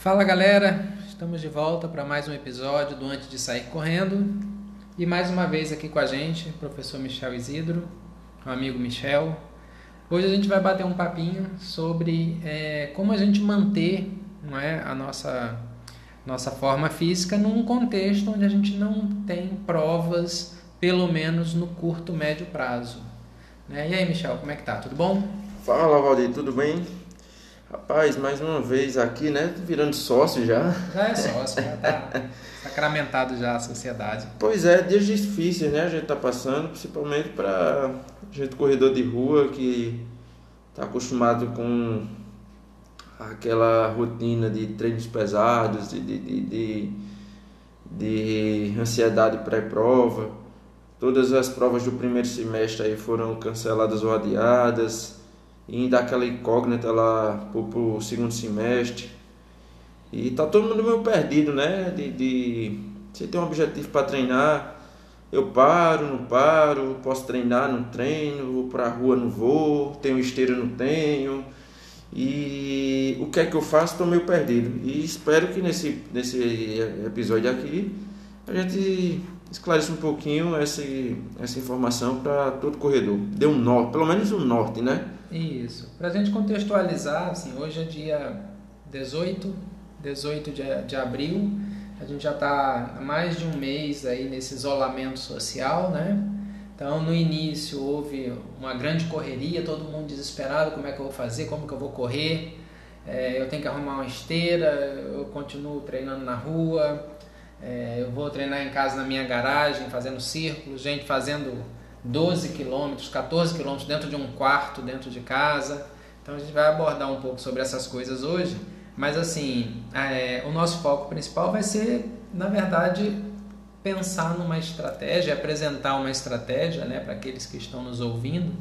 Fala galera, estamos de volta para mais um episódio do Antes de Sair Correndo e mais uma vez aqui com a gente, o professor Michel Isidro, o amigo Michel. Hoje a gente vai bater um papinho sobre é, como a gente manter não é, a nossa, nossa forma física num contexto onde a gente não tem provas, pelo menos no curto, médio prazo. Né? E aí, Michel, como é que tá? Tudo bom? Fala, Valdir, tudo bem? Rapaz, mais uma vez aqui, né? Virando sócio já. Já é sócio, já tá sacramentado já a sociedade. Pois é, dias difíceis, né? A gente tá passando, principalmente para gente corredor de rua que tá acostumado com aquela rotina de treinos pesados, de, de, de, de, de ansiedade pré-prova. Todas as provas do primeiro semestre aí foram canceladas ou adiadas e ainda aquela incógnita lá pro, pro segundo semestre. E tá todo mundo meio perdido, né? De, de você tem um objetivo para treinar, eu paro, não paro, posso treinar, não treino, vou pra rua, não vou, tenho esteira, não tenho. E o que é que eu faço? Estou meio perdido. E espero que nesse, nesse episódio aqui a gente esclareça um pouquinho essa, essa informação para todo corredor. Dê um norte, pelo menos um norte, né? Isso. Para a gente contextualizar, assim, hoje é dia 18, 18 de, de abril, a gente já está há mais de um mês aí nesse isolamento social, né? Então, no início houve uma grande correria, todo mundo desesperado, como é que eu vou fazer, como que eu vou correr, é, eu tenho que arrumar uma esteira, eu continuo treinando na rua, é, eu vou treinar em casa na minha garagem, fazendo círculos, gente fazendo 12 quilômetros, 14 quilômetros dentro de um quarto, dentro de casa. Então a gente vai abordar um pouco sobre essas coisas hoje, mas assim, é, o nosso foco principal vai ser, na verdade, pensar numa estratégia, apresentar uma estratégia né, para aqueles que estão nos ouvindo,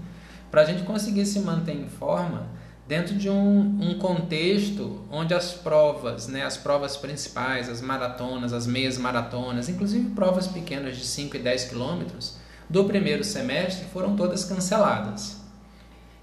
para a gente conseguir se manter em forma dentro de um, um, contexto onde as provas, né, as provas principais, as maratonas, as meias maratonas, inclusive provas pequenas de 5 e 10 quilômetros, do primeiro semestre foram todas canceladas.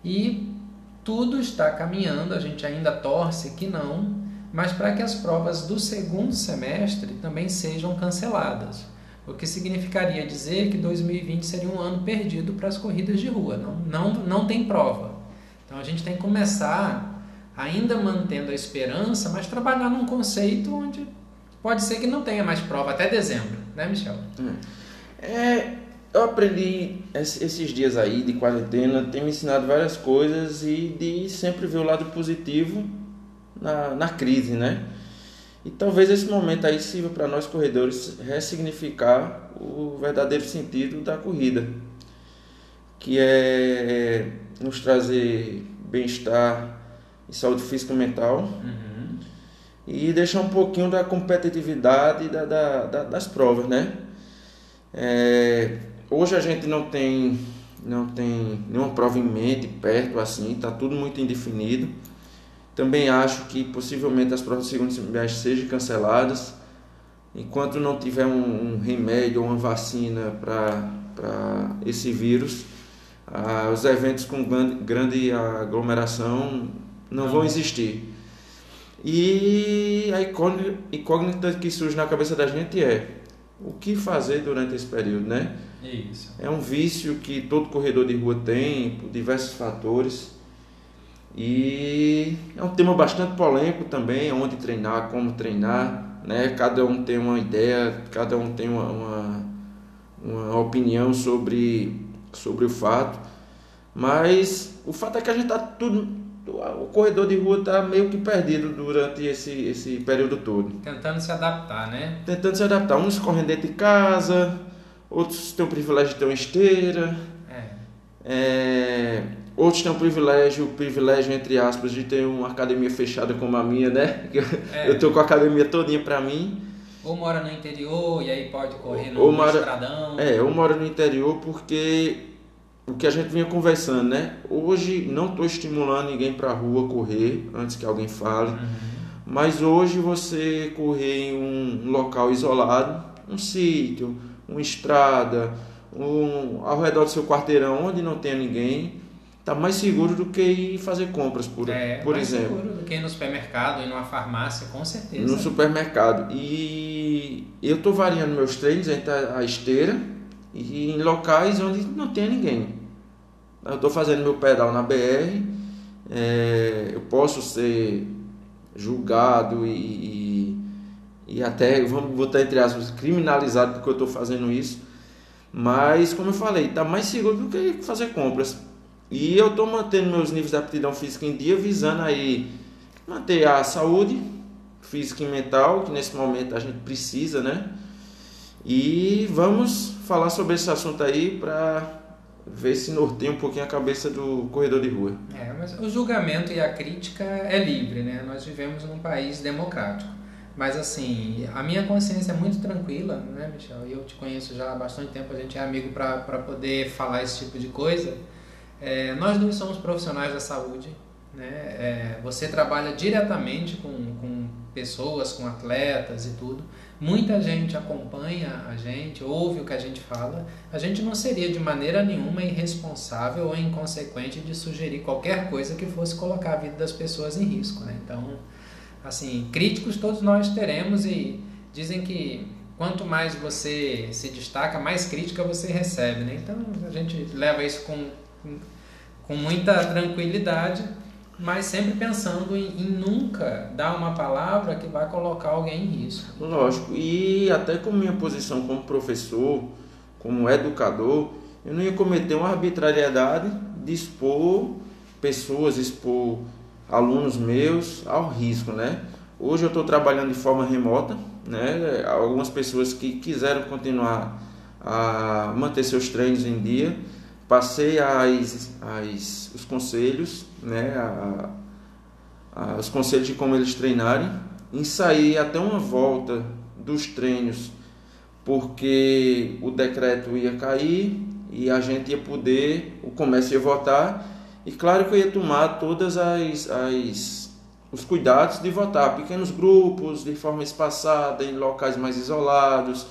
E tudo está caminhando, a gente ainda torce que não, mas para que as provas do segundo semestre também sejam canceladas. O que significaria dizer que 2020 seria um ano perdido para as corridas de rua, não, não, não tem prova. Então a gente tem que começar ainda mantendo a esperança, mas trabalhar num conceito onde pode ser que não tenha mais prova até dezembro, né, Michel? Hum. É, eu aprendi esses dias aí de quarentena, tem me ensinado várias coisas e de sempre ver o lado positivo na, na crise, né? E talvez esse momento aí sirva para nós corredores ressignificar o verdadeiro sentido da corrida, que é nos trazer bem-estar e saúde física e mental uhum. e deixar um pouquinho da competitividade da, da, da das provas, né? É, Hoje a gente não tem não tem nenhuma prova em mente perto assim, está tudo muito indefinido. Também acho que possivelmente as provas do segundo semestre sejam canceladas. Enquanto não tiver um, um remédio ou uma vacina para esse vírus, ah, os eventos com grande, grande aglomeração não, não vão existir. E a incógnita que surge na cabeça da gente é o que fazer durante esse período, né? Isso. É um vício que todo corredor de rua tem, por diversos fatores. E é um tema bastante polêmico também, onde treinar, como treinar, né? Cada um tem uma ideia, cada um tem uma, uma, uma opinião sobre, sobre o fato. Mas o fato é que a gente está tudo o corredor de rua está meio que perdido durante esse, esse período todo. Tentando se adaptar, né? Tentando se adaptar. Uns correndo dentro de casa, outros têm o privilégio de ter uma esteira. É. É, outros têm o privilégio, o privilégio, entre aspas, de ter uma academia fechada como a minha, né? É. Eu estou com a academia todinha para mim. Ou mora no interior e aí pode correr no, ou mora, estradão. É, ou mora no interior porque o que a gente vinha conversando, né? Hoje não estou estimulando ninguém para a rua correr, antes que alguém fale, uhum. mas hoje você correr em um local isolado, um sítio, uma estrada, um, ao redor do seu quarteirão, onde não tenha ninguém, tá mais seguro do que ir fazer compras, por, é, por mais exemplo. seguro do que ir no supermercado, ir numa farmácia, com certeza. No supermercado. E eu estou variando meus treinos entre a, a esteira e em locais onde não tem ninguém. Eu estou fazendo meu pedal na BR, é, eu posso ser julgado e, e, e, até, vamos botar entre aspas, criminalizado porque eu estou fazendo isso. Mas, como eu falei, está mais seguro do que fazer compras. E eu estou mantendo meus níveis de aptidão física em dia, visando aí manter a saúde física e mental, que nesse momento a gente precisa, né? E vamos falar sobre esse assunto aí para ver se norteia um pouquinho a cabeça do corredor de rua. É, mas o julgamento e a crítica é livre, né? Nós vivemos num país democrático. Mas assim, a minha consciência é muito tranquila, né, Michel? Eu te conheço já há bastante tempo, a gente é amigo para poder falar esse tipo de coisa. É, nós dois somos profissionais da saúde, né? É, você trabalha diretamente com, com pessoas, com atletas e tudo. Muita gente acompanha a gente, ouve o que a gente fala. A gente não seria de maneira nenhuma irresponsável ou inconsequente de sugerir qualquer coisa que fosse colocar a vida das pessoas em risco. Né? Então, assim, críticos todos nós teremos e dizem que quanto mais você se destaca, mais crítica você recebe. Né? Então, a gente leva isso com, com muita tranquilidade mas sempre pensando em, em, nunca dar uma palavra que vai colocar alguém em risco. Lógico, e até com minha posição como professor, como educador, eu não ia cometer uma arbitrariedade de expor pessoas, expor alunos meus ao risco, né? Hoje eu estou trabalhando de forma remota, né? Algumas pessoas que quiseram continuar a manter seus treinos em dia, passei as, as, os conselhos, né, a, a, os conselhos de como eles treinarem, ensaiei até uma volta dos treinos, porque o decreto ia cair e a gente ia poder, o comércio ia votar, e claro que eu ia tomar todas as, as os cuidados de votar, pequenos grupos, de forma espaçada, em locais mais isolados.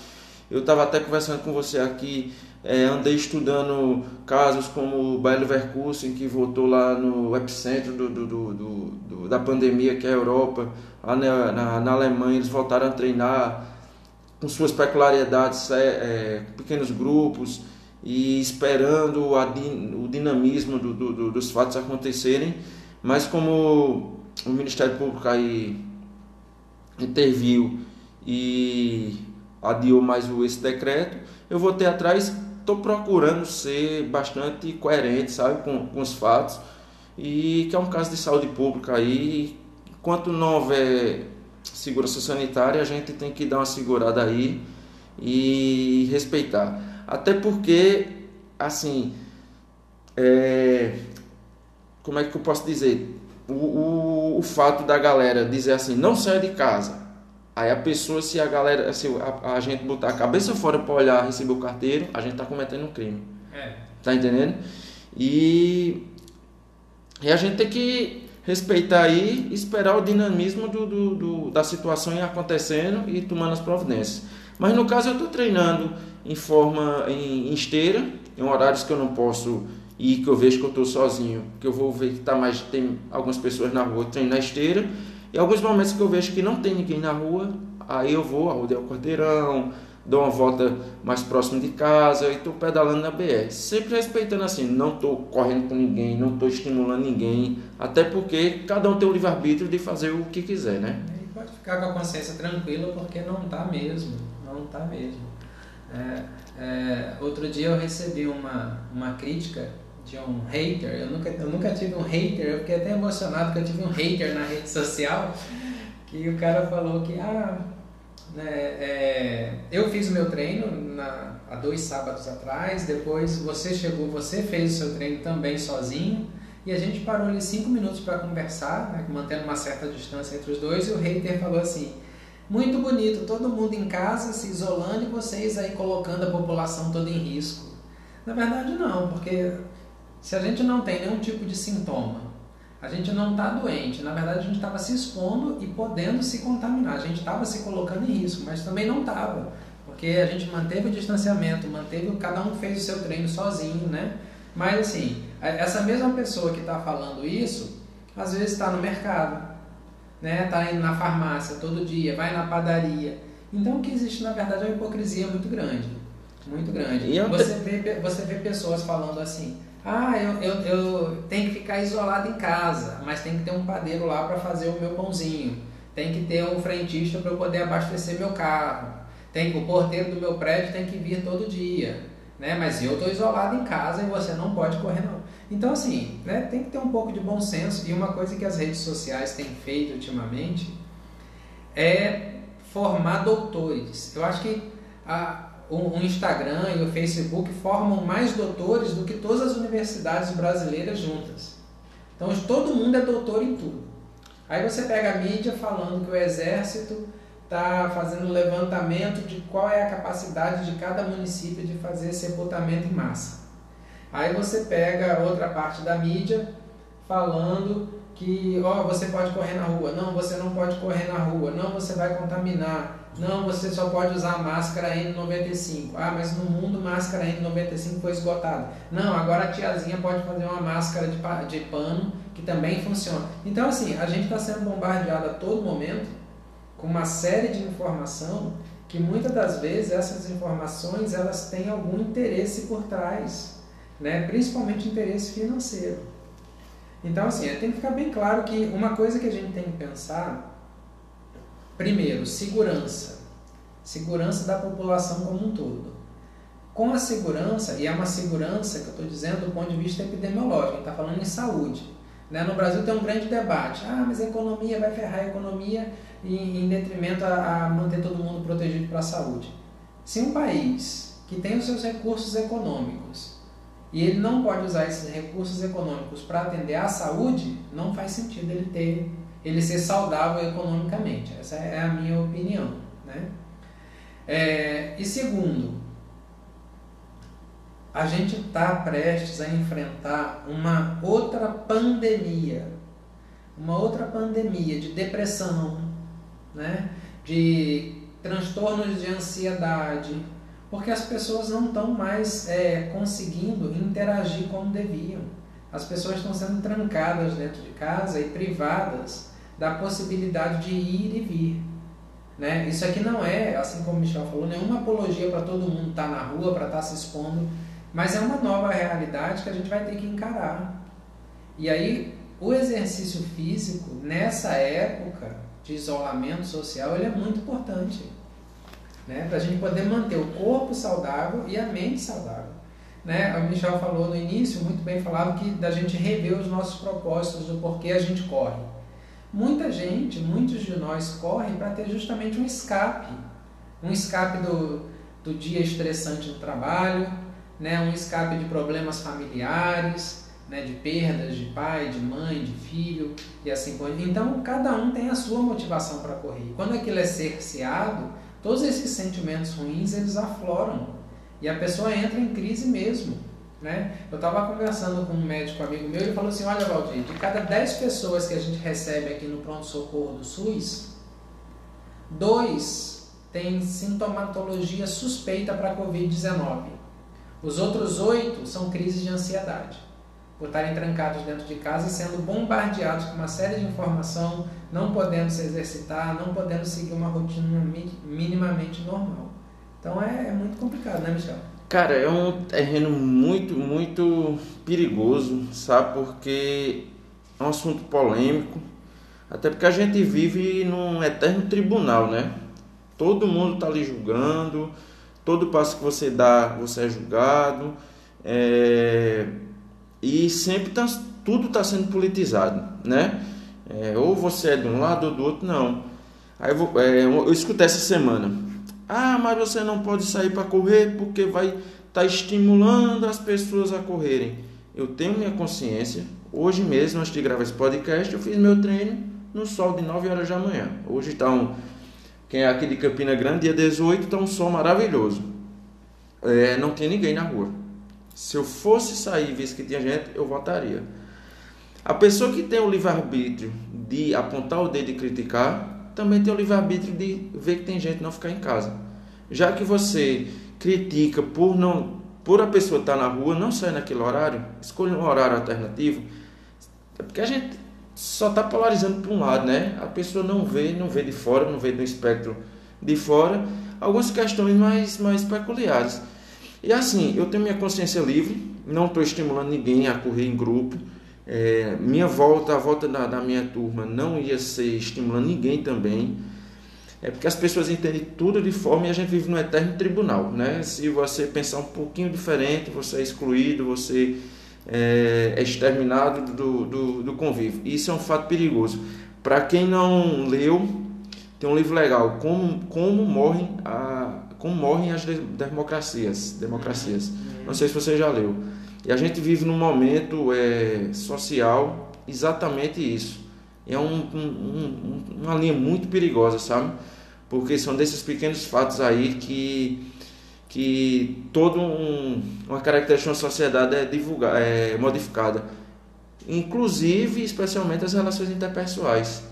Eu estava até conversando com você aqui é, andei estudando casos como o Bayer Leverkusen, que votou lá no epicentro do, do, do, do, da pandemia, que é a Europa. Lá na, na, na, Alemanha, eles voltaram a treinar com suas peculiaridades, é, é, pequenos grupos, e esperando a, o dinamismo do, do, dos fatos acontecerem. Mas como o Ministério Público aí interviu e adiou mais esse decreto, eu vou ter atrás estou procurando ser bastante coerente, sabe, com, com os fatos. E que é um caso de saúde pública aí. Enquanto não houver segurança sanitária, a gente tem que dar uma segurada aí e respeitar. Até porque, assim, é, como é que eu posso dizer? O, o, o fato da galera dizer assim, não saia de casa, Aí a pessoa, se a galera, se a, a gente botar a cabeça fora para olhar, receber o carteiro, a gente está cometendo um crime. É. Tá entendendo? E, e a gente tem que respeitar aí, esperar o dinamismo do, do, do, da situação ir acontecendo e tomando as providências. Mas no caso eu estou treinando em forma em, em, esteira, em horários que eu não posso ir, que eu vejo que eu estou sozinho, que eu vou ver que tá mais tem algumas pessoas na rua, treino na esteira e alguns momentos que eu vejo que não tem ninguém na rua, aí eu vou, rodeio o quarteirão, dou uma volta mais próximo de casa e estou pedalando na BR. Sempre respeitando assim, não estou correndo com ninguém, não estou estimulando ninguém, até porque cada um tem o livre-arbítrio de fazer o que quiser, né? E pode ficar com a consciência tranquila porque não está mesmo, não está mesmo. É, é, outro dia eu recebi uma, uma crítica de um hater. Eu nunca, eu nunca tive um hater, eu fiquei até emocionado que eu tive um hater na rede social, que o cara falou que, ah, né, é, eu fiz o meu treino na, há dois sábados atrás, depois você chegou, você fez o seu treino também sozinho, e a gente parou ali cinco minutos para conversar, né, mantendo uma certa distância entre os dois, e o hater falou assim, muito bonito, todo mundo em casa se isolando e vocês aí colocando a população toda em risco. Na verdade não, porque se a gente não tem nenhum tipo de sintoma, a gente não está doente, na verdade a gente estava se expondo e podendo se contaminar, a gente estava se colocando em risco, mas também não estava, porque a gente manteve o distanciamento, manteve, cada um fez o seu treino sozinho, né? Mas assim, essa mesma pessoa que está falando isso, às vezes está no mercado, né? Está indo na farmácia todo dia, vai na padaria. Então o que existe na verdade é uma hipocrisia muito grande, muito grande. E você vê você vê pessoas falando assim, ah, eu, eu, eu tenho que ficar isolado em casa, mas tem que ter um padeiro lá para fazer o meu pãozinho. Tem que ter um frentista para eu poder abastecer meu carro. Tem o porteiro do meu prédio tem que vir todo dia, né? Mas eu estou isolado em casa e você não pode correr não. Então assim, né? Tem que ter um pouco de bom senso e uma coisa que as redes sociais têm feito ultimamente é formar doutores. Eu acho que a, o, Instagram e o Facebook formam mais doutores do que todas as universidades brasileiras juntas. Então todo mundo é doutor em tudo. Aí você pega a mídia falando que o exército está fazendo levantamento de qual é a capacidade de cada município de fazer sepultamento em massa. Aí você pega outra parte da mídia falando que ó, você pode correr na rua, não, você não pode correr na rua, não, você vai contaminar, não, você só pode usar máscara N95. Ah, mas no mundo máscara N95 foi esgotada. Não, agora a tiazinha pode fazer uma máscara de, de pano que também funciona. Então, assim, a gente está sendo bombardeado a todo momento com uma série de informação que muitas das vezes essas informações elas têm algum interesse por trás, né? principalmente interesse financeiro. Então, assim, tem que ficar bem claro que uma coisa que a gente tem que pensar, primeiro, segurança. Segurança da população como um todo. Com a segurança, e é uma segurança que eu estou dizendo do ponto de vista epidemiológico, a gente está falando em saúde. Né? No Brasil tem um grande debate. Ah, mas a economia vai ferrar a economia em, em detrimento a, a manter todo mundo protegido para a saúde. Se um país que tem os seus recursos econômicos e ele não pode usar esses recursos econômicos para atender à saúde, não faz sentido ele ter, ele ser saudável economicamente. Essa é a minha opinião, né? É, e segundo, a gente está prestes a enfrentar uma outra pandemia, uma outra pandemia de depressão, né? de transtornos de ansiedade, porque as pessoas não estão mais é, conseguindo interagir como deviam. As pessoas estão sendo trancadas dentro de casa e privadas da possibilidade de ir e vir. Né? Isso aqui não é, assim como o Michel falou, nenhuma apologia para todo mundo estar tá na rua, para estar tá se expondo, mas é uma nova realidade que a gente vai ter que encarar. E aí, o exercício físico, nessa época de isolamento social, ele é muito importante né? para a gente poder manter o corpo saudável e a mente saudável. Né? O Michel falou no início, muito bem falado, que da gente rever os nossos propósitos, do porquê a gente corre. Muita gente, muitos de nós correm para ter justamente um escape, um escape do, do dia estressante no trabalho, né? um escape de problemas familiares, né? de perdas de pai, de mãe, de filho e assim por diante. Então, cada um tem a sua motivação para correr. Quando aquilo é cerceado, todos esses sentimentos ruins eles afloram e a pessoa entra em crise mesmo. Né? Eu estava conversando com um médico amigo meu e ele falou assim: Olha, Valdir, de cada 10 pessoas que a gente recebe aqui no pronto-socorro do SUS, dois têm sintomatologia suspeita para Covid-19. Os outros oito são crises de ansiedade por estarem trancados dentro de casa sendo bombardeados com uma série de informação, não podendo se exercitar, não podendo seguir uma rotina minimamente normal. Então é, é muito complicado, né, Michel? Cara, é um terreno muito, muito perigoso, sabe? Porque é um assunto polêmico, até porque a gente vive num eterno tribunal, né? Todo mundo está ali julgando, todo passo que você dá, você é julgado. É e sempre tá, tudo está sendo politizado, né? É, ou você é de um lado ou do outro, não. Aí eu, é, eu escutei essa semana. Ah, mas você não pode sair para correr porque vai estar tá estimulando as pessoas a correrem. Eu tenho minha consciência. Hoje mesmo, antes de gravar esse podcast, eu fiz meu treino no sol de 9 horas da manhã. Hoje está um. Quem é aqui de Campina Grande, dia 18, está um sol maravilhoso. É, não tem ninguém na rua. Se eu fosse sair e visse que tinha gente, eu votaria. A pessoa que tem o livre-arbítrio de apontar o dedo e criticar, também tem o livre-arbítrio de ver que tem gente não ficar em casa. Já que você critica por não por a pessoa estar na rua, não sair naquele horário, escolha um horário alternativo, é porque a gente só está polarizando para um lado, né? A pessoa não vê, não vê de fora, não vê do espectro de fora, algumas questões mais, mais peculiares. E assim, eu tenho minha consciência livre, não estou estimulando ninguém a correr em grupo. É, minha volta, a volta da, da minha turma não ia ser estimulando ninguém também. É porque as pessoas entendem tudo de forma e a gente vive no eterno tribunal, né? Se você pensar um pouquinho diferente, você é excluído, você é, é exterminado do, do, do convívio. Isso é um fato perigoso. Para quem não leu, tem um livro legal, Como, como, morrem, a, como morrem as democracias. democracias. Não sei se você já leu. E a gente vive num momento é, social exatamente isso. É um, um, um, uma linha muito perigosa, sabe? Porque são desses pequenos fatos aí que, que toda um, uma característica da sociedade é, divulgada, é modificada. Inclusive, especialmente as relações interpessoais.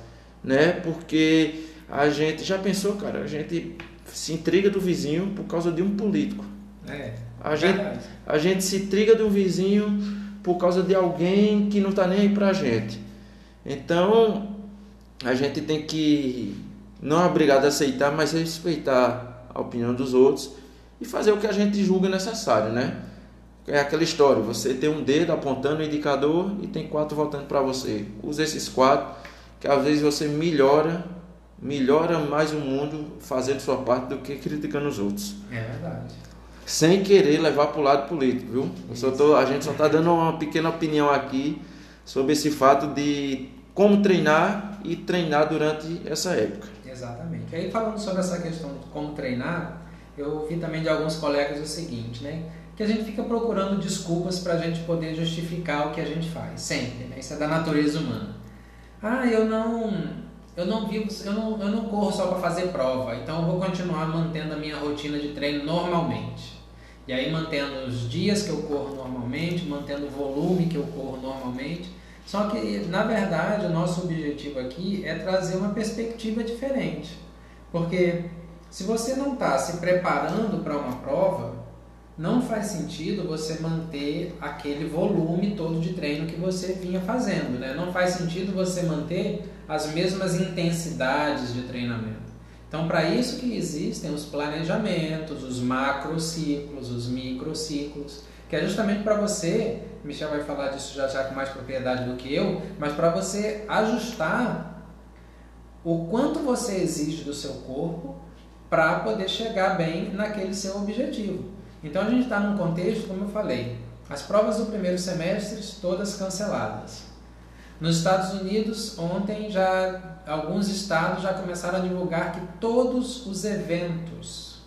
Né? Porque a gente já pensou, cara, a gente se intriga do vizinho por causa de um político. É, a, gente, a gente se intriga do vizinho por causa de alguém que não está nem aí pra gente. Então, a gente tem que não é obrigado a aceitar, mas respeitar a opinião dos outros e fazer o que a gente julga necessário, né? É aquela história, você tem um dedo apontando o indicador e tem quatro voltando para você. Use esses quatro, que às vezes você melhora melhora mais o mundo fazendo sua parte do que criticando os outros. É verdade. Sem querer levar para o lado político, viu? Tô, a gente só está dando uma pequena opinião aqui sobre esse fato de como treinar e treinar durante essa época. Exatamente. Aí falando sobre essa questão de como treinar, eu ouvi também de alguns colegas o seguinte, né? Que a gente fica procurando desculpas para a gente poder justificar o que a gente faz, sempre, né? Isso é da natureza humana. Ah, eu não eu não vivo, eu não, eu não corro só para fazer prova, então eu vou continuar mantendo a minha rotina de treino normalmente. E aí mantendo os dias que eu corro normalmente, mantendo o volume que eu corro normalmente. Só que, na verdade, o nosso objetivo aqui é trazer uma perspectiva diferente. Porque se você não está se preparando para uma prova, não faz sentido você manter aquele volume todo de treino que você vinha fazendo, né? Não faz sentido você manter as mesmas intensidades de treinamento. Então, para isso que existem os planejamentos, os macrociclos, os microciclos, que é justamente para você, Michel vai falar disso já já com mais propriedade do que eu, mas para você ajustar o quanto você exige do seu corpo para poder chegar bem naquele seu objetivo. Então a gente está num contexto, como eu falei, as provas do primeiro semestre todas canceladas. Nos Estados Unidos, ontem já alguns estados já começaram a divulgar que todos os eventos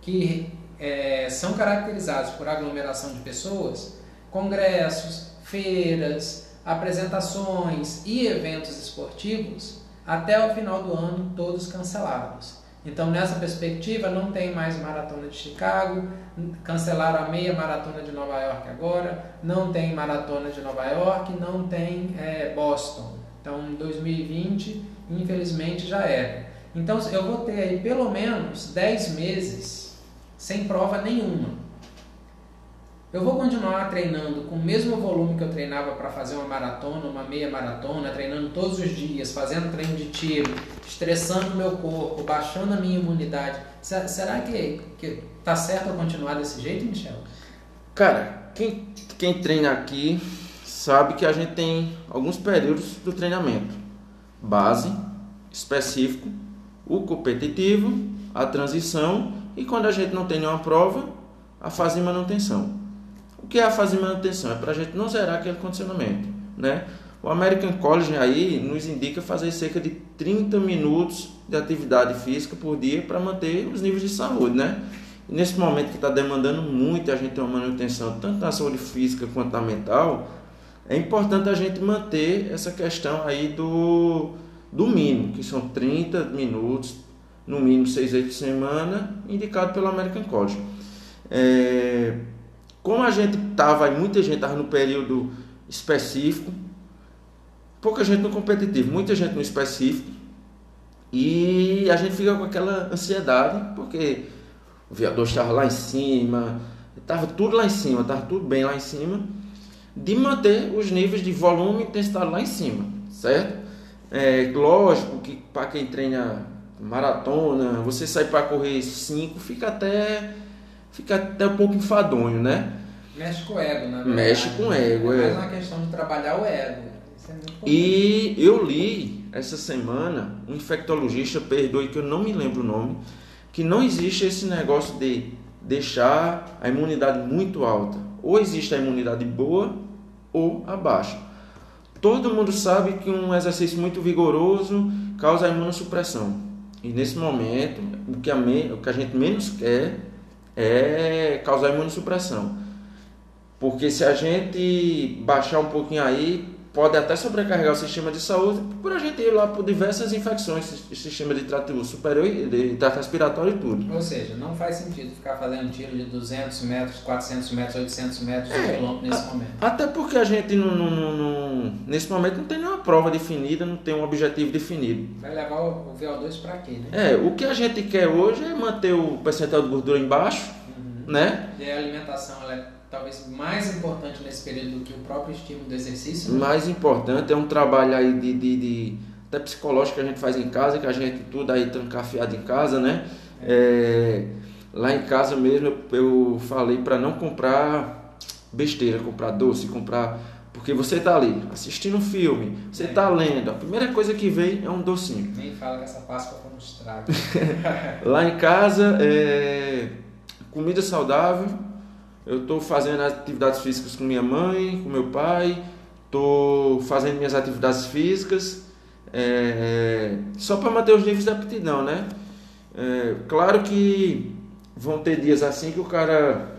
que é, são caracterizados por aglomeração de pessoas, congressos, feiras, apresentações e eventos esportivos, até o final do ano todos cancelados. Então, nessa perspectiva, não tem mais maratona de Chicago, cancelaram a meia maratona de Nova York agora, não tem maratona de Nova York, não tem é, Boston. Então, 2020, infelizmente, já era. Então, eu vou ter aí pelo menos 10 meses sem prova nenhuma. Eu vou continuar treinando com o mesmo volume que eu treinava para fazer uma maratona, uma meia maratona, treinando todos os dias, fazendo treino de tiro, estressando meu corpo, baixando a minha imunidade. Será que, que tá certo eu continuar desse jeito, Michel? Cara, quem, quem treina aqui sabe que a gente tem alguns períodos do treinamento: base, específico, o competitivo, a transição e quando a gente não tem nenhuma prova, a fase de manutenção. O que é a fase de manutenção? É para a gente não zerar aquele condicionamento. Né? O American College aí nos indica fazer cerca de 30 minutos de atividade física por dia para manter os níveis de saúde. Né? Nesse momento que está demandando muito a gente ter uma manutenção tanto na saúde física quanto na mental, é importante a gente manter essa questão aí do, do mínimo, que são 30 minutos, no mínimo 6 vezes por semana, indicado pelo American College. É, como a gente estava, muita gente estava no período específico, pouca gente no competitivo, muita gente no específico, e a gente fica com aquela ansiedade, porque o viador estava lá em cima, estava tudo lá em cima, estava tudo bem lá em cima, de manter os níveis de volume e intensidade lá em cima, certo? É lógico que para quem treina maratona, você sai para correr 5, fica até fica até um pouco enfadonho, né? Mexe com o ego, né? Mexe com o ego, é. É mais uma questão de trabalhar o ego. Isso é muito e eu li essa semana um infectologista, perdoe que eu não me lembro o nome, que não existe esse negócio de deixar a imunidade muito alta. Ou existe a imunidade boa ou abaixa. Todo mundo sabe que um exercício muito vigoroso causa imunossupressão. E nesse momento, o que a, me, o que a gente menos quer é causar imunossupressão. Porque se a gente baixar um pouquinho aí, pode até sobrecarregar o sistema de saúde por a gente ir lá por diversas infecções, sistema de trato superior, de trato respiratório e tudo. Ou seja, não faz sentido ficar fazendo tiro de 200 metros, 400 metros, 800 metros, é, um quilômetro nesse a, momento. Até porque a gente, não, não, não, nesse momento, não tem nenhuma prova definida, não tem um objetivo definido. Vai levar o VO2 para quê, né? É, o que a gente quer hoje é manter o percentual de gordura embaixo, uhum. né? E a alimentação, ela é talvez mais importante nesse período do que o próprio estímulo do exercício? Né? Mais importante é um trabalho aí de, de, de, até psicológico que a gente faz em casa, que a gente tudo aí trancafiado em casa, né? É, lá em casa mesmo eu, eu falei para não comprar besteira, comprar doce, comprar porque você está ali assistindo um filme, você está é. lendo, a primeira coisa que vem é um docinho. Nem fala que essa Páscoa foi um estrago. lá em casa, é, comida saudável, eu estou fazendo atividades físicas com minha mãe, com meu pai, estou fazendo minhas atividades físicas, é, só para manter os níveis de aptidão, né? É, claro que vão ter dias assim que o cara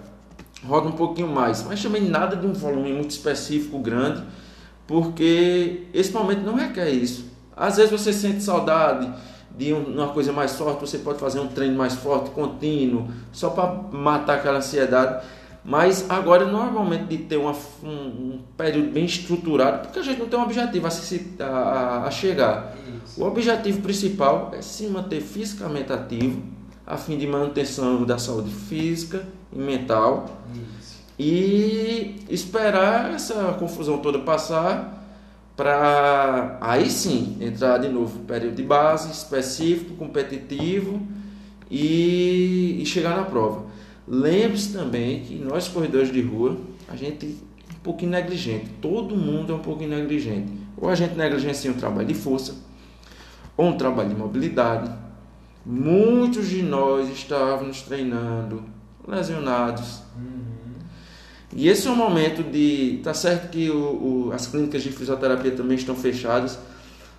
roda um pouquinho mais, mas também nada de um volume muito específico, grande, porque esse momento não requer isso. Às vezes você sente saudade de uma coisa mais forte, você pode fazer um treino mais forte, contínuo, só para matar aquela ansiedade. Mas agora não é o momento de ter uma, um, um, período bem estruturado, porque a gente não tem um objetivo a, se, a, a chegar. Isso. O objetivo principal é se manter fisicamente ativo, a fim de manutenção da saúde física e mental. Isso. E esperar essa confusão toda passar para aí sim entrar de novo no período de base, específico, competitivo e, e chegar na prova. Lembre-se também que nós corredores de rua, a gente é um pouquinho negligente. Todo mundo é um pouquinho negligente. Ou a gente negligencia um trabalho de força, ou um trabalho de mobilidade. Muitos de nós estávamos treinando lesionados. Uhum. E esse é o momento de. Tá certo que o, o, as clínicas de fisioterapia também estão fechadas,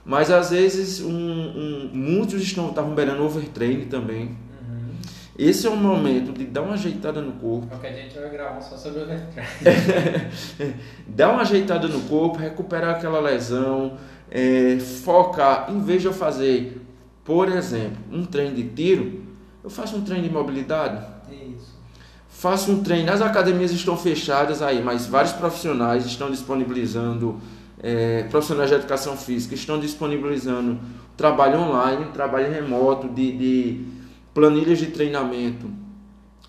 mas às vezes um, um, muitos estão estavam beirando overtraining também. Esse é o momento de dar uma ajeitada no corpo. Porque a gente vai gravar só sobre o Dar uma ajeitada no corpo, recuperar aquela lesão, é, focar. Em vez de eu fazer, por exemplo, um treino de tiro, eu faço um treino de mobilidade. Isso. Faço um treino. As academias estão fechadas aí, mas vários profissionais estão disponibilizando. É, profissionais de educação física estão disponibilizando trabalho online, trabalho remoto de, de planilhas de treinamento,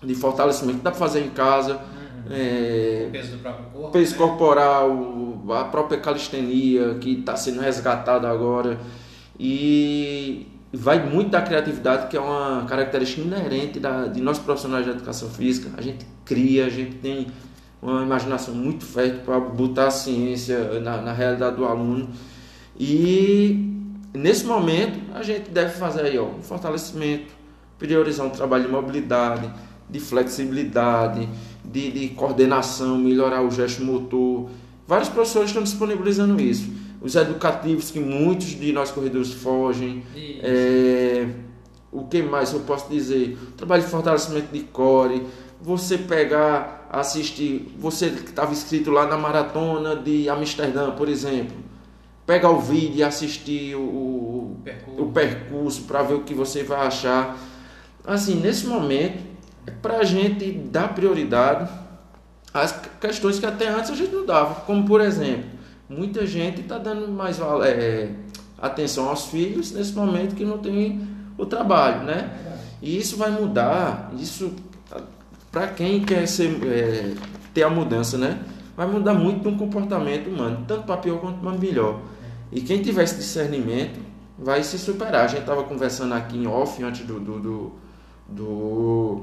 de fortalecimento, dá para fazer em casa. Uhum. É, peso do próprio corpo. Peso né? corporal, a própria calistenia que está sendo resgatada agora. E vai muito da criatividade, que é uma característica inerente da, de nós profissionais de educação física. A gente cria, a gente tem uma imaginação muito fértil para botar a ciência na, na realidade do aluno. E nesse momento a gente deve fazer aí ó, um fortalecimento, priorizar um trabalho de mobilidade, de flexibilidade, de, de coordenação, melhorar o gesto motor. Vários professores estão disponibilizando isso. Os educativos que muitos de nós corredores fogem. É, o que mais eu posso dizer? Trabalho de fortalecimento de core. Você pegar, assistir. Você que estava inscrito lá na maratona de Amsterdã, por exemplo. Pegar o vídeo e assistir o, o percurso, percurso para ver o que você vai achar assim, nesse momento, é para a gente dar prioridade às questões que até antes a gente não dava, como por exemplo, muita gente está dando mais é, atenção aos filhos nesse momento que não tem o trabalho, né? E isso vai mudar, isso para quem quer ser, é, ter a mudança, né? Vai mudar muito um comportamento humano, tanto para pior quanto para melhor. E quem tiver esse discernimento vai se superar. A gente estava conversando aqui em off antes do, do, do, do,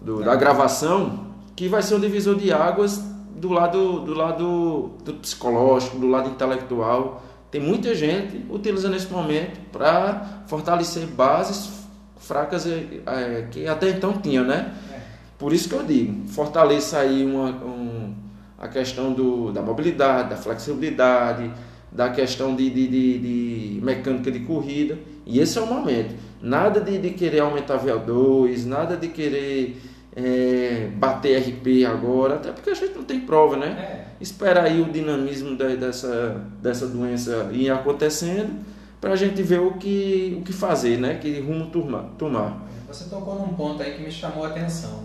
do da gravação que vai ser um divisor de águas do lado do lado do psicológico, do lado intelectual. Tem muita gente utilizando esse momento para fortalecer bases fracas é, que até então tinha, né? É. Por isso que eu digo, fortaleça aí uma, um, a questão do, da mobilidade, da flexibilidade, da questão de, de, de, de, mecânica de corrida. E esse é o momento. Nada de, de querer aumentar VO2, nada de querer é, bater RP agora, até porque a gente não tem prova, né? É. Espera aí o dinamismo da, dessa, dessa doença ir acontecendo para a gente ver o que, o que fazer, né? Que rumo tomar, tomar. Você tocou num ponto aí que me chamou a atenção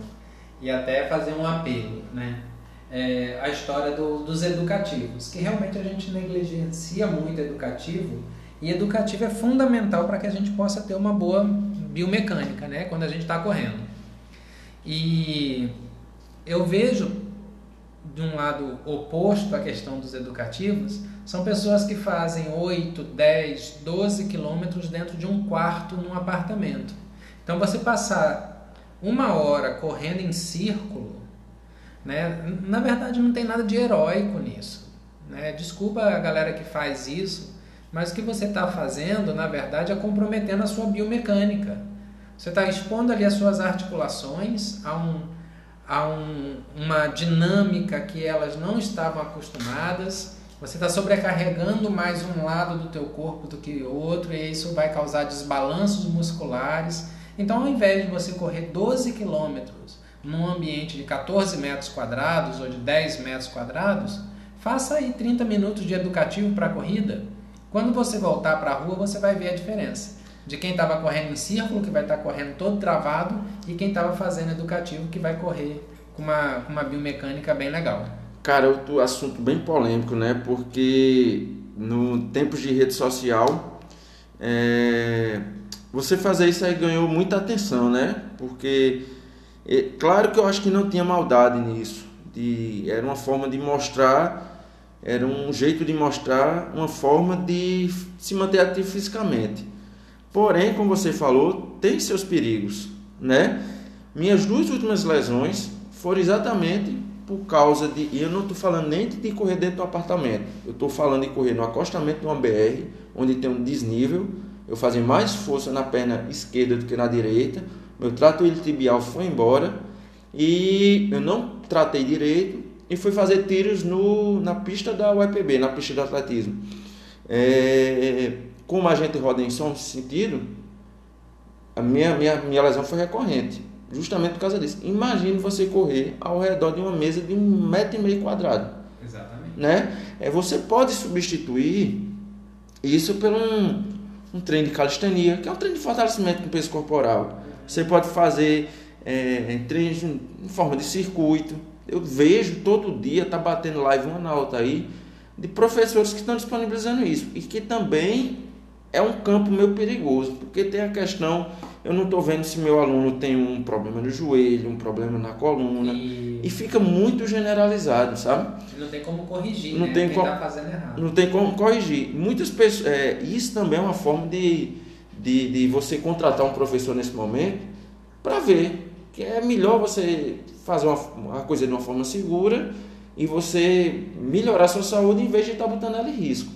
e até fazer um apelo, né? É, a história do, dos educativos, que realmente a gente negligencia muito educativo e educativo é fundamental para que a gente possa ter uma boa biomecânica, né? Quando a gente está correndo. E eu vejo de um lado oposto à questão dos educativos, são pessoas que fazem 8, 10, 12 quilômetros dentro de um quarto num apartamento. Então você passar uma hora correndo em círculo, né, na verdade não tem nada de heróico nisso. Né? Desculpa a galera que faz isso, mas o que você está fazendo, na verdade, é comprometendo a sua biomecânica. Você está expondo ali as suas articulações a, um, a um, uma dinâmica que elas não estavam acostumadas. Você está sobrecarregando mais um lado do teu corpo do que o outro e isso vai causar desbalanços musculares. Então, ao invés de você correr 12 quilômetros num ambiente de 14 metros quadrados ou de 10 metros quadrados, faça aí 30 minutos de educativo para a corrida. Quando você voltar para a rua, você vai ver a diferença de quem estava correndo em círculo, que vai estar tá correndo todo travado, e quem estava fazendo educativo, que vai correr com uma, uma biomecânica bem legal. Cara, outro assunto bem polêmico, né? Porque no tempos de rede social, é... você fazer isso aí ganhou muita atenção, né? Porque, é... claro que eu acho que não tinha maldade nisso. De... Era uma forma de mostrar, era um jeito de mostrar uma forma de se manter ativo fisicamente. Porém, como você falou, tem seus perigos, né? Minhas duas últimas lesões foram exatamente por causa de. E eu não estou falando nem de correr dentro do apartamento. Eu estou falando de correr no acostamento de uma BR, onde tem um desnível. Eu fazia mais força na perna esquerda do que na direita. Meu trato tibial foi embora. E eu não tratei direito. E fui fazer tiros no, na pista da UEPB, na pista de atletismo. É, como a gente roda em som sentido, a minha, minha, minha lesão foi recorrente. Justamente por causa disso. Imagine você correr ao redor de uma mesa de um metro e meio quadrado. Exatamente. Né? É, você pode substituir isso por um, um treino de calistenia, que é um treino de fortalecimento com peso corporal. Você pode fazer é, treinos em forma de circuito. Eu vejo todo dia, tá batendo live uma na outra aí, de professores que estão disponibilizando isso. E que também é um campo meio perigoso, porque tem a questão, eu não estou vendo se meu aluno tem um problema no joelho, um problema na coluna, e, e fica muito generalizado, sabe? Não tem como corrigir, não né? tem como, tá fazendo errado. Não tem como corrigir. Muitas pessoas, é, isso também é uma forma de, de, de você contratar um professor nesse momento para ver que é melhor você fazer uma, uma coisa de uma forma segura e você melhorar a sua saúde em vez de estar tá botando ela em risco.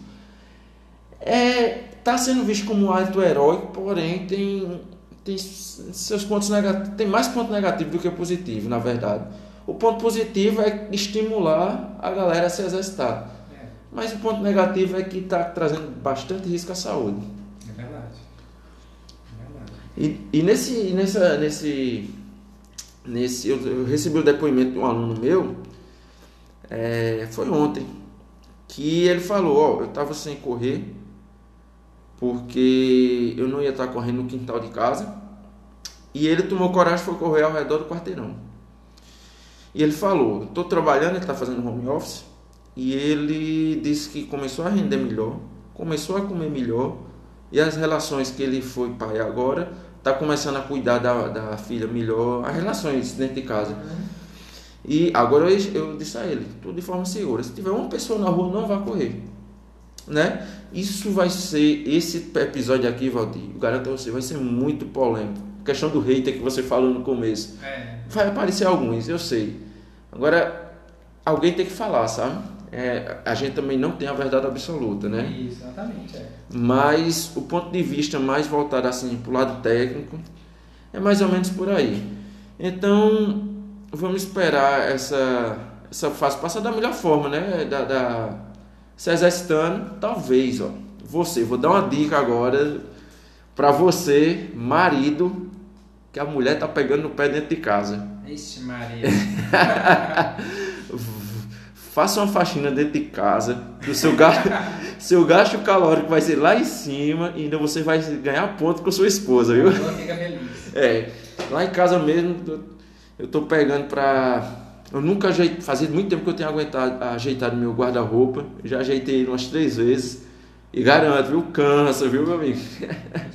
É, está sendo visto como um ato heróico, porém tem, tem seus pontos negativos, tem mais ponto negativo do que positivo, na verdade. O ponto positivo é estimular a galera a se exercitar. É. Mas o ponto negativo é que está trazendo bastante risco à saúde. É verdade. É verdade. E, e nesse, nessa, nesse, nesse eu, eu, recebi o depoimento de um aluno meu, é, foi ontem, que ele falou, ó, eu estava sem correr, porque eu não ia estar correndo no quintal de casa. E ele tomou coragem e foi correr ao redor do quarteirão. E ele falou: Estou trabalhando, ele está fazendo home office. E ele disse que começou a render melhor, começou a comer melhor. E as relações que ele foi pai agora tá começando a cuidar da, da filha melhor, as relações dentro de casa. E agora eu, eu disse a ele, tudo de forma segura. Se tiver uma pessoa na rua, não vá correr. Né? Isso vai ser, esse episódio aqui, Valdir, eu garanto a você, vai ser muito polêmico. A questão do hater que você falou no começo. É. Vai aparecer alguns, eu sei. Agora, alguém tem que falar, sabe? É, a gente também não tem a verdade absoluta, né? Exatamente, é. Mas o ponto de vista mais voltado assim para o lado técnico é mais ou menos por aí. Então, vamos esperar essa, essa fase passar da melhor forma, né? Da, da, se exercitando, talvez, ó. Você, vou dar uma dica agora para você, marido, que a mulher tá pegando no pé dentro de casa. Ixi, Maria. Faça uma faxina dentro de casa, o seu gasto, seu gasto calórico vai ser lá em cima e ainda você vai ganhar ponto com sua esposa, viu? Ela fica feliz. É, lá em casa mesmo, eu tô pegando pra. Eu nunca ajeitei, fazia muito tempo que eu tenho aguentado, ajeitado meu guarda-roupa, já ajeitei ele umas três vezes e garanto, viu? Cansa, viu, meu amigo?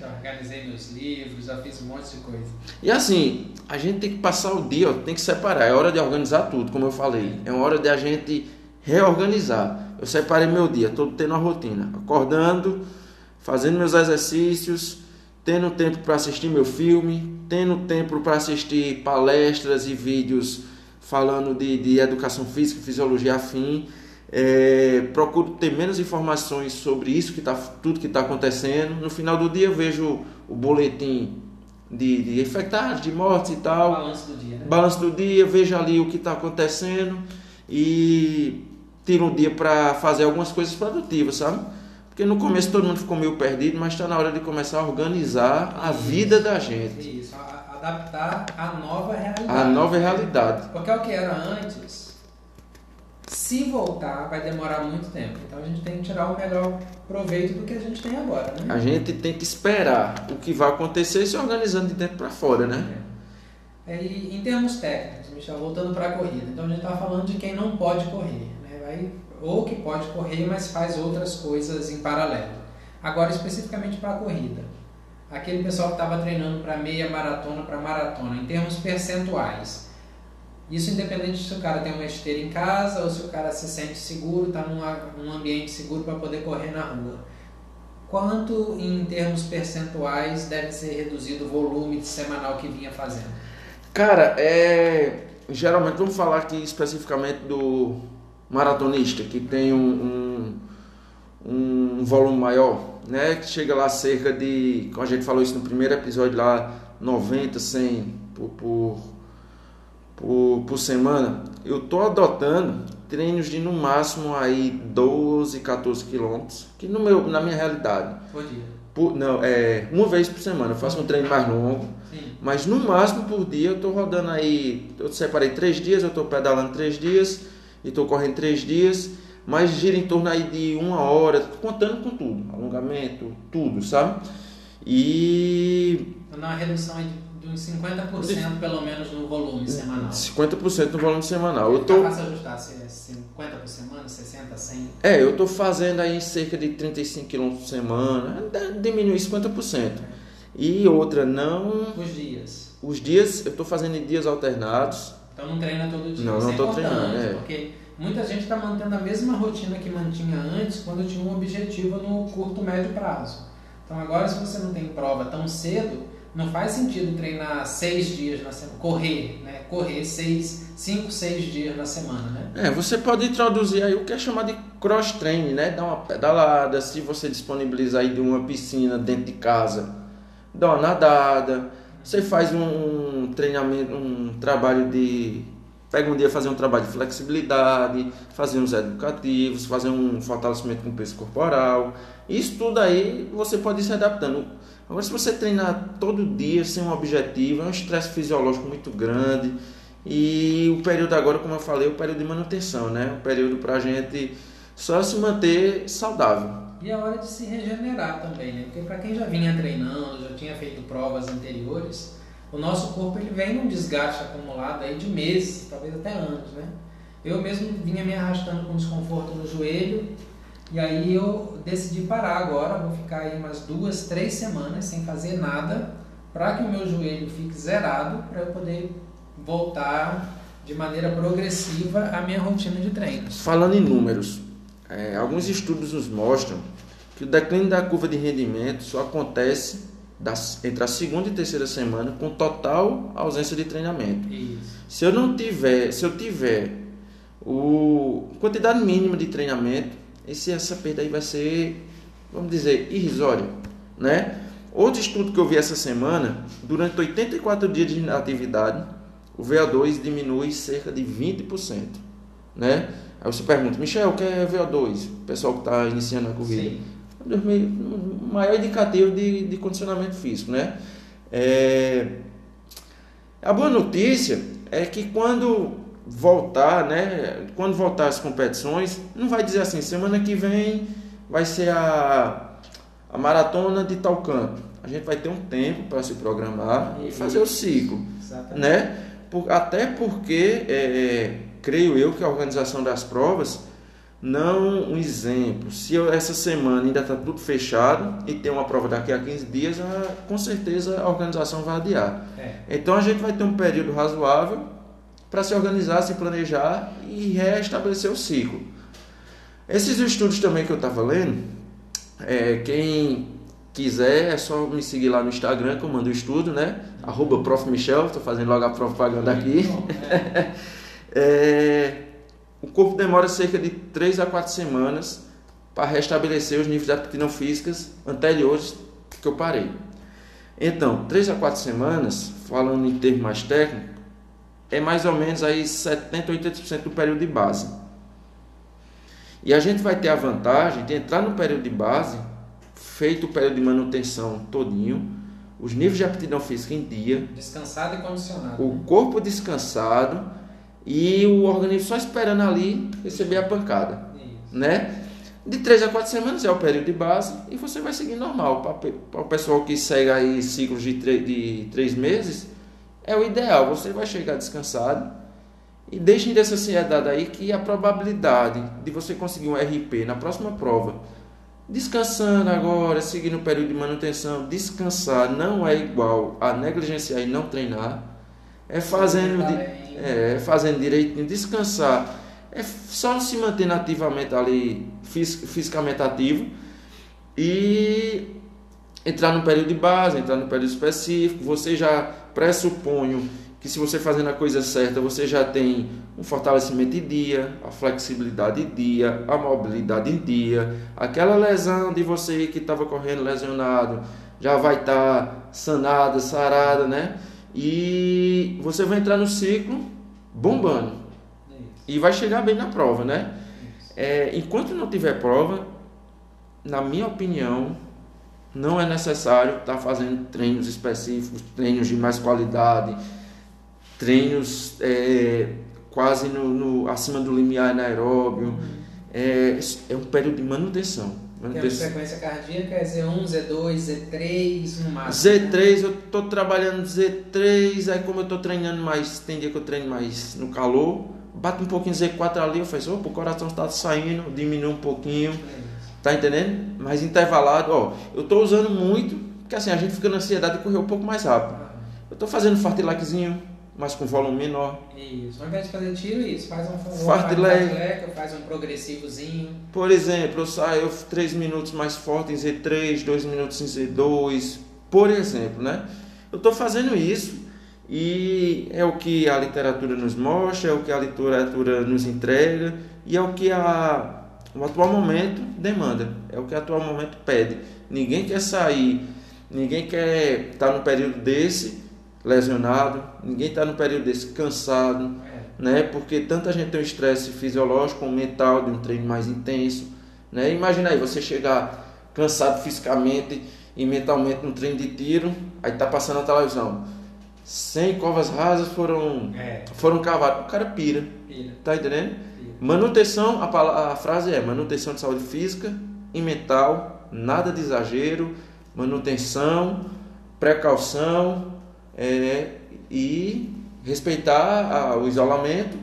Já organizei meus livros, já fiz um monte de coisa. E assim, a gente tem que passar o dia, ó, tem que separar. É hora de organizar tudo, como eu falei. É hora de a gente reorganizar. Eu separei meu dia, estou tendo uma rotina. Acordando, fazendo meus exercícios, tendo tempo para assistir meu filme, tendo tempo para assistir palestras e vídeos falando de, de educação física, fisiologia afim. É, procuro ter menos informações sobre isso que tá, tudo que está acontecendo. No final do dia eu vejo o boletim de, de infectados, de mortes e tal. Balanço do dia, né? Balanço do dia, vejo ali o que está acontecendo e tiro um dia para fazer algumas coisas produtivas, sabe? Porque no começo todo mundo ficou meio perdido, mas está na hora de começar a organizar a vida da gente, Isso, adaptar a nova realidade. a nova realidade. Porque é o que era antes, se voltar, vai demorar muito tempo. Então a gente tem que tirar o melhor proveito do que a gente tem agora, né? A gente tem que esperar o que vai acontecer se organizando de dentro para fora, né? É, e em termos técnicos, Michel, voltando para a corrida, então a gente está falando de quem não pode correr, né? Vai, ou que pode correr, mas faz outras coisas em paralelo. Agora, especificamente para a corrida, aquele pessoal que estava treinando para meia maratona, para maratona, em termos percentuais, isso independente se o cara tem uma esteira em casa ou se o cara se sente seguro, está num, ambiente seguro para poder correr na rua. Quanto em termos percentuais deve ser reduzido o volume semanal que vinha fazendo? Cara, é. Geralmente vamos falar aqui especificamente do maratonista, que tem um, um, um volume maior, né? Que chega lá cerca de. Como a gente falou isso no primeiro episódio lá, 90, 100 por, por, por, por semana. Eu tô adotando treinos de no máximo aí 12, 14 quilômetros, que no meu, na minha realidade. Por dia. Por, não, é uma vez por semana. Eu faço um treino mais longo. Sim. Mas no máximo por dia eu estou rodando aí. Eu separei três dias, eu estou pedalando três dias e estou correndo três dias. Mas gira em torno aí de uma hora, contando com tudo, alongamento, tudo, sabe? E Então, dá uma redução aí de, de uns 50% pelo menos no volume semanal. 50% no volume semanal. Eu tô, fácil ajustar se é 50 por semana, 60, 100. é, eu tô fazendo aí cerca de 35 km por semana, diminui 50%. E outra, não. Os dias. Os dias, eu tô fazendo em dias alternados. Então não treina todo dia. Não, Isso não é tô importante, treinando, é. Porque muita gente está mantendo a mesma rotina que mantinha antes quando tinha um objetivo no curto, médio prazo. Então agora se você não tem prova tão cedo, não faz sentido treinar seis dias na semana, correr, né? Correr seis, cinco, seis dias na semana, né? É, você pode introduzir aí o que é chamado de cross training, né? Dar uma pedalada, se você disponibilizar aí de uma piscina dentro de casa, dá uma nadada. Você faz um treinamento, um trabalho de pega um dia fazer um trabalho de flexibilidade, fazer uns educativos, fazer um fortalecimento com peso corporal. Isso tudo aí você pode ir se adaptando. Agora, se você treinar todo dia sem um objetivo, é um estresse fisiológico muito grande. E o período agora, como eu falei, é o período de manutenção, né? O período para a gente só se manter saudável. E é hora de se regenerar também, né? Porque para quem já vinha treinando, já tinha feito provas anteriores, o nosso corpo ele vem num desgaste acumulado aí de meses, talvez até anos, né? Eu mesmo vinha me arrastando com desconforto no joelho e aí eu decidi parar agora, vou ficar aí umas duas, três semanas sem fazer nada para que o meu joelho fique zerado para eu poder voltar de maneira progressiva à minha rotina de treinos. Falando em números, é, alguns estudos nos mostram que o declínio da curva de rendimento só acontece das, entre a segunda e terceira semana com total ausência de treinamento. Isso. Se eu não tiver, se eu tiver o quantidade mínima de treinamento, esse, essa perda aí vai ser, vamos dizer, irrisória, né? Outro estudo que eu vi essa semana, durante 84 dias de inatividade, o VO2 diminui cerca de 20%, né? Aí você pergunta, Michel, o que é VO2? O pessoal que está iniciando a corrida. Sim. O maior indicativo de, de condicionamento físico, né? É... A boa notícia é que quando voltar, né? Quando voltar as competições, não vai dizer assim, semana que vem vai ser a, a maratona de tal canto. A gente vai ter um tempo para se programar e, e fazer o ciclo, exatamente. né? Por, até porque é, é, creio eu que a organização das provas não um exemplo. Se eu, essa semana ainda está tudo fechado e tem uma prova daqui a 15 dias, a, com certeza a organização vai adiar. É. Então a gente vai ter um período razoável para se organizar, se planejar e restabelecer o ciclo. Esses estudos também que eu estava lendo, é, quem quiser é só me seguir lá no Instagram que eu mando estudo, né? Arroba Prof. Michel, estou fazendo logo a propaganda aqui. é, o corpo demora cerca de 3 a 4 semanas para restabelecer os níveis de aptidão físicas anteriores que eu parei. Então, 3 a 4 semanas, falando em termos mais técnicos, é mais ou menos aí 70, 80% do período de base. E a gente vai ter a vantagem de entrar no período de base, feito o período de manutenção todinho, os níveis de aptidão física em dia, descansado e condicionado. O corpo descansado e o organismo só esperando ali receber a pancada, Isso. né? De 3 a 4 semanas é o período de base e você vai seguir normal. Para o pessoal que segue aí ciclos de 3, de 3 meses, é o ideal. Você vai chegar descansado e deixem dessa ansiedade aí que a probabilidade de você conseguir um RP na próxima prova, descansando agora, seguindo o período de manutenção, descansar não é igual a negligenciar e não treinar. É fazendo, é, fazendo direitinho, descansar. É só se manter ativamente ali, fisicamente ativo e entrar no período de base, entrar no período específico. Você já pressuponho que se você fazendo a coisa certa, você já tem um fortalecimento de dia, a flexibilidade de dia, a mobilidade em dia, aquela lesão de você que estava correndo lesionado já vai estar tá sanada, sarada, né? E você vai entrar no ciclo bombando e vai chegar bem na prova, né? É, enquanto não tiver prova, na minha opinião, não é necessário estar tá fazendo treinos específicos, treinos de mais qualidade, treinos é, quase no, no, acima do limiar anaeróbio. É, é um período de manutenção. manutenção. Tem frequência cardíaca, é Z1, Z2, Z3 no máximo. Z3, eu estou trabalhando Z3, aí como eu estou treinando mais, tem dia que eu treino mais no calor, bate um pouquinho Z4 ali, eu faço, opa, o coração está saindo, diminui um pouquinho. É Tá entendendo? Mas intervalado, ó. Eu tô usando muito, porque assim a gente fica na ansiedade de correr um pouco mais rápido. Eu tô fazendo fartlekzinho, mas com volume menor. Isso. Ao invés de fazer tiro, isso. Faz um fartlek, faz um progressivozinho. Por exemplo, eu saio 3 minutos mais forte em Z3, 2 minutos em Z2, por exemplo, né? Eu tô fazendo isso e é o que a literatura nos mostra, é o que a literatura nos entrega e é o que a o atual momento demanda, é o que o atual momento pede. Ninguém quer sair, ninguém quer estar no período desse lesionado, ninguém está no período desse cansado, é. né? Porque tanta gente tem um estresse fisiológico mental de um treino mais intenso, né? Imagina aí você chegar cansado fisicamente e mentalmente no treino de tiro, aí tá passando a televisão. 100 covas rasas foram é. foram cavadas, o cara pira. pira. Tá entendendo? Manutenção, a, a frase é manutenção de saúde física e mental, nada de exagero, manutenção, precaução é, e respeitar a, o isolamento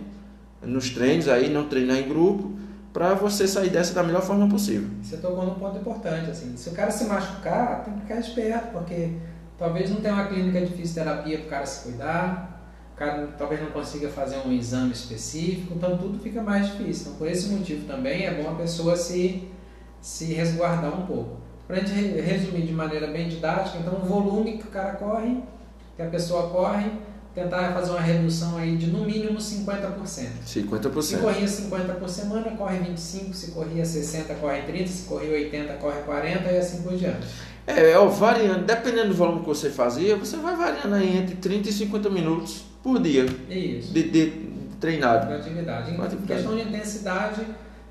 nos treinos aí, não treinar em grupo, para você sair dessa da melhor forma possível. Você tocou num ponto importante, assim, se o cara se machucar, tem que ficar esperto, porque talvez não tenha uma clínica de fisioterapia para o cara se cuidar, o cara talvez não consiga fazer um exame específico, então tudo fica mais difícil. Então, por esse motivo também é bom a pessoa se, se resguardar um pouco. Para a gente resumir de maneira bem didática, então o volume que o cara corre, que a pessoa corre, tentar fazer uma redução aí de no mínimo 50%. 50%. Se corria 50 por semana, corre 25, se corria 60, corre 30, se corria 80, corre 40 e assim por diante. É, é variando, dependendo do volume que você fazia, você vai variando aí entre 30 e 50 minutos por dia. Isso. De, de, treinado. De atividade. Em questão de intensidade,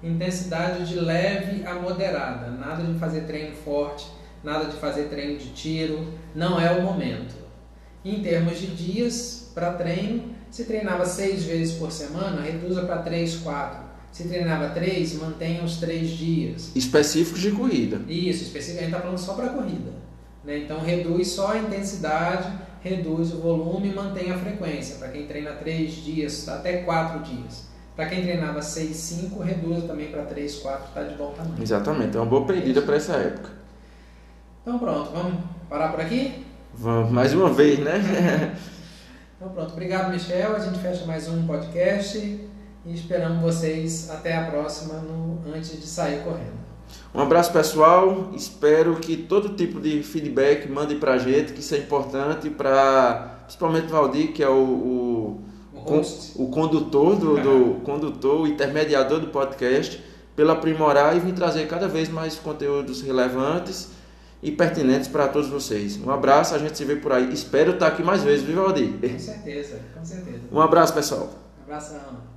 intensidade de leve a moderada. Nada de fazer treino forte, nada de fazer treino de tiro. Não é o momento. Em termos de dias para treino, se treinava seis vezes por semana, reduza para três, quatro. Se treinava três, mantenha os três dias. Específicos de corrida. Isso, específico, a gente está falando só para corrida. Né? Então reduz só a intensidade, reduz o volume e mantém a frequência. Para quem treina três dias, até quatro dias. Para quem treinava 6, 5, reduza também para 3, 4, está de bom tamanho. Exatamente, é uma boa pedida para essa época. Então pronto, vamos parar por aqui? Vamos, mais uma vez, né? então pronto, obrigado Michel, a gente fecha mais um podcast e esperamos vocês até a próxima no, antes de sair correndo. Um abraço pessoal, espero que todo tipo de feedback mande pra gente, que isso é importante para principalmente o Valdir, que é o, o o condutor do, do condutor, o intermediador do podcast, pelo aprimorar e vir trazer cada vez mais conteúdos relevantes e pertinentes para todos vocês. Um abraço, a gente se vê por aí. Espero estar aqui mais vezes, viu, Valdir? Com certeza, com certeza. Um abraço, pessoal. Um abração.